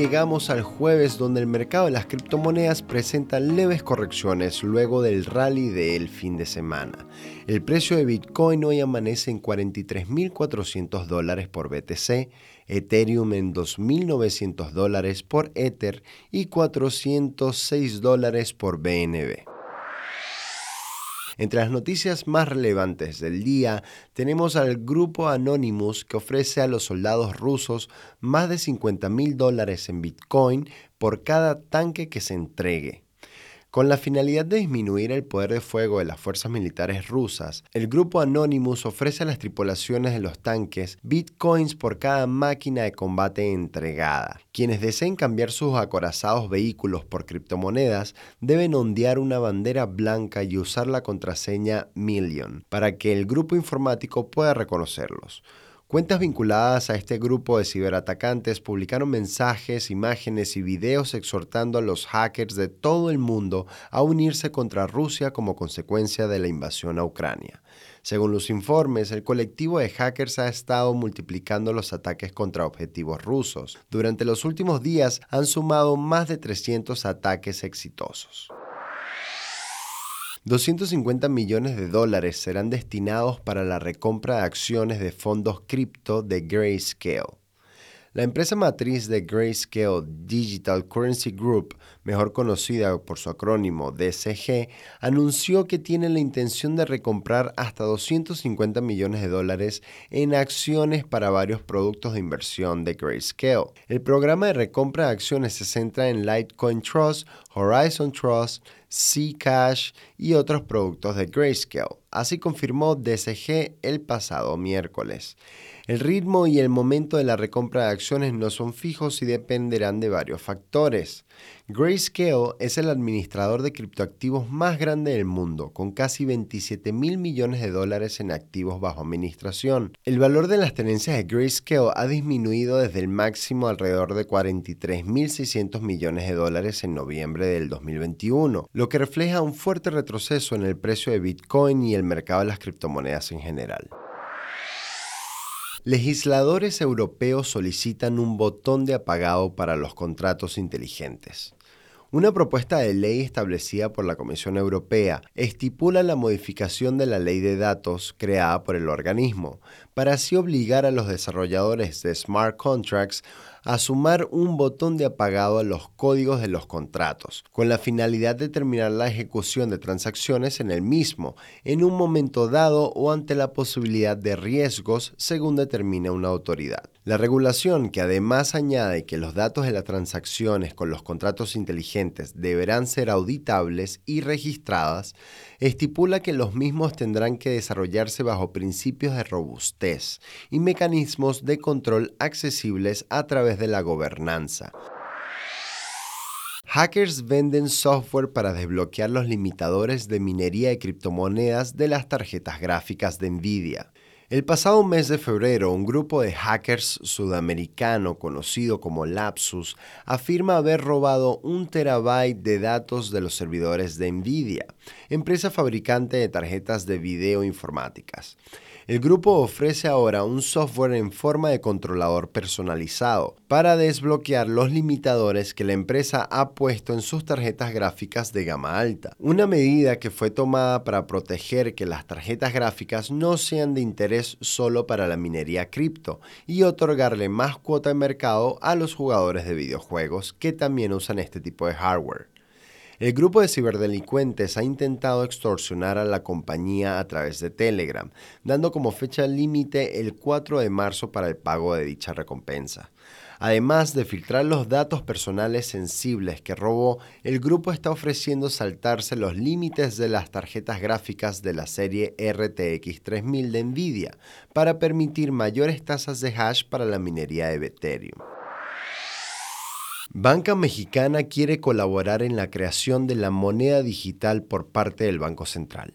Llegamos al jueves donde el mercado de las criptomonedas presenta leves correcciones luego del rally del fin de semana. El precio de Bitcoin hoy amanece en 43.400 dólares por BTC, Ethereum en 2.900 dólares por Ether y 406 dólares por BNB. Entre las noticias más relevantes del día tenemos al grupo Anonymous que ofrece a los soldados rusos más de 50 mil dólares en Bitcoin por cada tanque que se entregue. Con la finalidad de disminuir el poder de fuego de las fuerzas militares rusas, el grupo Anonymous ofrece a las tripulaciones de los tanques bitcoins por cada máquina de combate entregada. Quienes deseen cambiar sus acorazados vehículos por criptomonedas deben ondear una bandera blanca y usar la contraseña Million para que el grupo informático pueda reconocerlos. Cuentas vinculadas a este grupo de ciberatacantes publicaron mensajes, imágenes y videos exhortando a los hackers de todo el mundo a unirse contra Rusia como consecuencia de la invasión a Ucrania. Según los informes, el colectivo de hackers ha estado multiplicando los ataques contra objetivos rusos. Durante los últimos días han sumado más de 300 ataques exitosos. 250 millones de dólares serán destinados para la recompra de acciones de fondos cripto de Grayscale. La empresa matriz de Grayscale Digital Currency Group, mejor conocida por su acrónimo DCG, anunció que tiene la intención de recomprar hasta 250 millones de dólares en acciones para varios productos de inversión de Grayscale. El programa de recompra de acciones se centra en Litecoin Trust, Horizon Trust, Zcash y otros productos de Grayscale. Así confirmó DCG el pasado miércoles. El ritmo y el momento de la recompra de acciones no son fijos y dependerán de varios factores. Grayscale es el administrador de criptoactivos más grande del mundo, con casi 27 mil millones de dólares en activos bajo administración. El valor de las tenencias de Grayscale ha disminuido desde el máximo alrededor de 43.600 millones de dólares en noviembre del 2021, lo que refleja un fuerte retroceso en el precio de Bitcoin y el mercado de las criptomonedas en general. Legisladores europeos solicitan un botón de apagado para los contratos inteligentes. Una propuesta de ley establecida por la Comisión Europea estipula la modificación de la ley de datos creada por el organismo, para así obligar a los desarrolladores de smart contracts a sumar un botón de apagado a los códigos de los contratos, con la finalidad de terminar la ejecución de transacciones en el mismo, en un momento dado o ante la posibilidad de riesgos según determina una autoridad. La regulación, que además añade que los datos de las transacciones con los contratos inteligentes deberán ser auditables y registradas, estipula que los mismos tendrán que desarrollarse bajo principios de robustez y mecanismos de control accesibles a través de la gobernanza. Hackers venden software para desbloquear los limitadores de minería de criptomonedas de las tarjetas gráficas de Nvidia. El pasado mes de febrero, un grupo de hackers sudamericano conocido como Lapsus afirma haber robado un terabyte de datos de los servidores de Nvidia, empresa fabricante de tarjetas de video informáticas. El grupo ofrece ahora un software en forma de controlador personalizado para desbloquear los limitadores que la empresa ha puesto en sus tarjetas gráficas de gama alta. Una medida que fue tomada para proteger que las tarjetas gráficas no sean de interés solo para la minería cripto y otorgarle más cuota de mercado a los jugadores de videojuegos que también usan este tipo de hardware. El grupo de ciberdelincuentes ha intentado extorsionar a la compañía a través de Telegram, dando como fecha límite el 4 de marzo para el pago de dicha recompensa. Además de filtrar los datos personales sensibles que robó, el grupo está ofreciendo saltarse los límites de las tarjetas gráficas de la serie RTX 3000 de Nvidia para permitir mayores tasas de hash para la minería de Ethereum. Banca Mexicana quiere colaborar en la creación de la moneda digital por parte del Banco Central.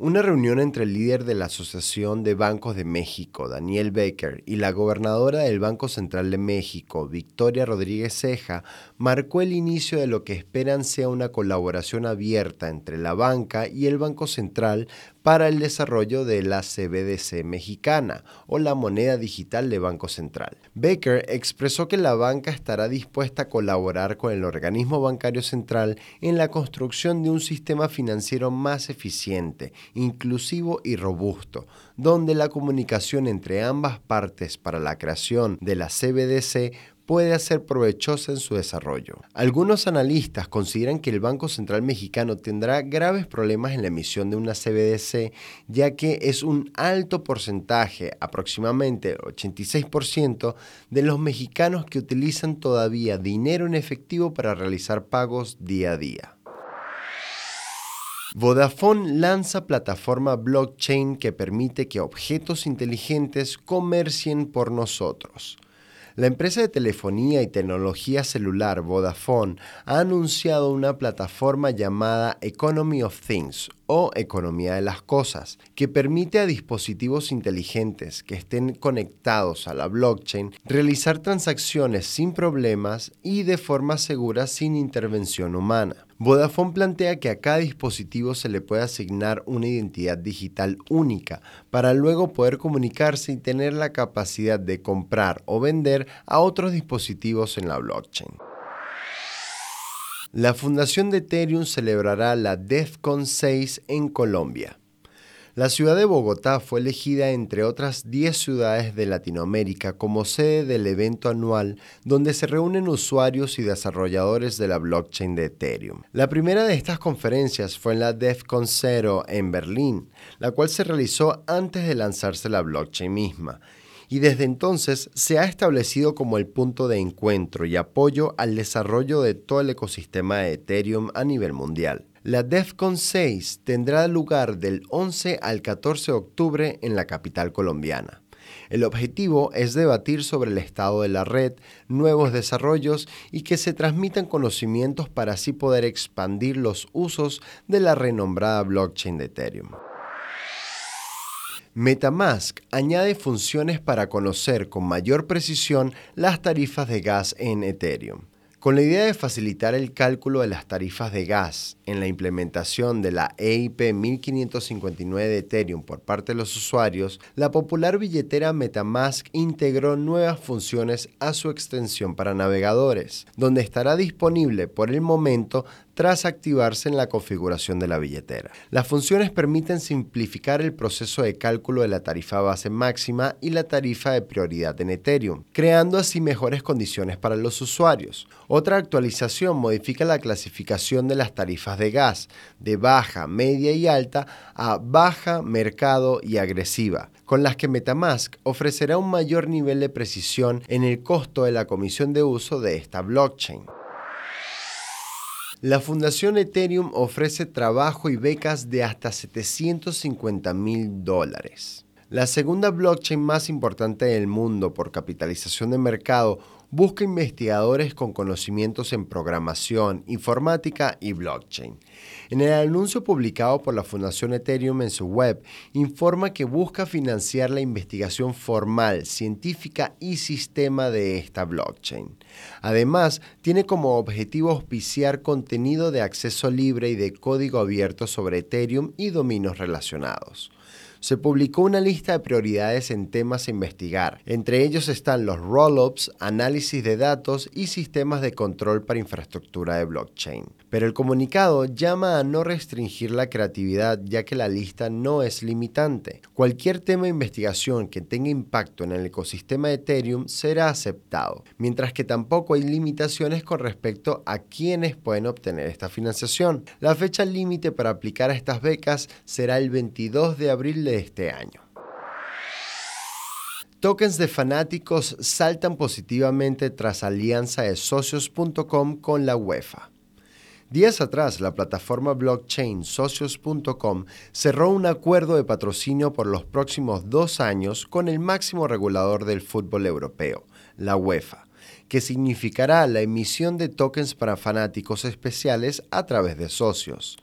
Una reunión entre el líder de la Asociación de Bancos de México, Daniel Baker, y la gobernadora del Banco Central de México, Victoria Rodríguez Ceja, marcó el inicio de lo que esperan sea una colaboración abierta entre la banca y el Banco Central para el desarrollo de la CBDC mexicana o la moneda digital de Banco Central. Baker expresó que la banca estará dispuesta a colaborar con el organismo bancario central en la construcción de un sistema financiero más eficiente, inclusivo y robusto, donde la comunicación entre ambas partes para la creación de la CBDC puede ser provechosa en su desarrollo. Algunos analistas consideran que el Banco Central Mexicano tendrá graves problemas en la emisión de una CBDC, ya que es un alto porcentaje, aproximadamente 86%, de los mexicanos que utilizan todavía dinero en efectivo para realizar pagos día a día. Vodafone lanza plataforma blockchain que permite que objetos inteligentes comercien por nosotros. La empresa de telefonía y tecnología celular Vodafone ha anunciado una plataforma llamada Economy of Things o economía de las cosas, que permite a dispositivos inteligentes que estén conectados a la blockchain realizar transacciones sin problemas y de forma segura sin intervención humana. Vodafone plantea que a cada dispositivo se le puede asignar una identidad digital única para luego poder comunicarse y tener la capacidad de comprar o vender a otros dispositivos en la blockchain. La fundación de Ethereum celebrará la DEFCON 6 en Colombia. La ciudad de Bogotá fue elegida entre otras 10 ciudades de Latinoamérica como sede del evento anual donde se reúnen usuarios y desarrolladores de la blockchain de Ethereum. La primera de estas conferencias fue en la DEFCON 0 en Berlín, la cual se realizó antes de lanzarse la blockchain misma y desde entonces se ha establecido como el punto de encuentro y apoyo al desarrollo de todo el ecosistema de Ethereum a nivel mundial. La DEFCON 6 tendrá lugar del 11 al 14 de octubre en la capital colombiana. El objetivo es debatir sobre el estado de la red, nuevos desarrollos y que se transmitan conocimientos para así poder expandir los usos de la renombrada blockchain de Ethereum. Metamask añade funciones para conocer con mayor precisión las tarifas de gas en Ethereum. Con la idea de facilitar el cálculo de las tarifas de gas en la implementación de la EIP 1559 de Ethereum por parte de los usuarios, la popular billetera Metamask integró nuevas funciones a su extensión para navegadores, donde estará disponible por el momento tras activarse en la configuración de la billetera. Las funciones permiten simplificar el proceso de cálculo de la tarifa base máxima y la tarifa de prioridad en Ethereum, creando así mejores condiciones para los usuarios. Otra actualización modifica la clasificación de las tarifas de gas de baja, media y alta a baja, mercado y agresiva, con las que Metamask ofrecerá un mayor nivel de precisión en el costo de la comisión de uso de esta blockchain. La Fundación Ethereum ofrece trabajo y becas de hasta 750 mil dólares. La segunda blockchain más importante del mundo por capitalización de mercado busca investigadores con conocimientos en programación, informática y blockchain. En el anuncio publicado por la Fundación Ethereum en su web, informa que busca financiar la investigación formal, científica y sistema de esta blockchain. Además, tiene como objetivo auspiciar contenido de acceso libre y de código abierto sobre Ethereum y dominios relacionados se publicó una lista de prioridades en temas a investigar. Entre ellos están los roll-ups, análisis de datos y sistemas de control para infraestructura de blockchain. Pero el comunicado llama a no restringir la creatividad ya que la lista no es limitante. Cualquier tema de investigación que tenga impacto en el ecosistema de Ethereum será aceptado, mientras que tampoco hay limitaciones con respecto a quienes pueden obtener esta financiación. La fecha límite para aplicar a estas becas será el 22 de abril este año. Tokens de fanáticos saltan positivamente tras alianza de socios.com con la UEFA. Días atrás, la plataforma blockchain socios.com cerró un acuerdo de patrocinio por los próximos dos años con el máximo regulador del fútbol europeo, la UEFA, que significará la emisión de tokens para fanáticos especiales a través de socios.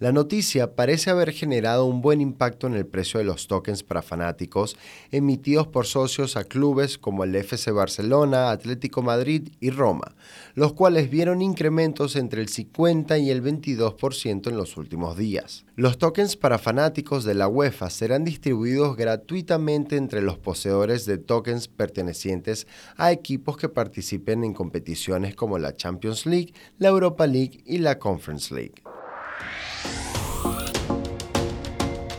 La noticia parece haber generado un buen impacto en el precio de los tokens para fanáticos emitidos por socios a clubes como el FC Barcelona, Atlético Madrid y Roma, los cuales vieron incrementos entre el 50 y el 22% en los últimos días. Los tokens para fanáticos de la UEFA serán distribuidos gratuitamente entre los poseedores de tokens pertenecientes a equipos que participen en competiciones como la Champions League, la Europa League y la Conference League.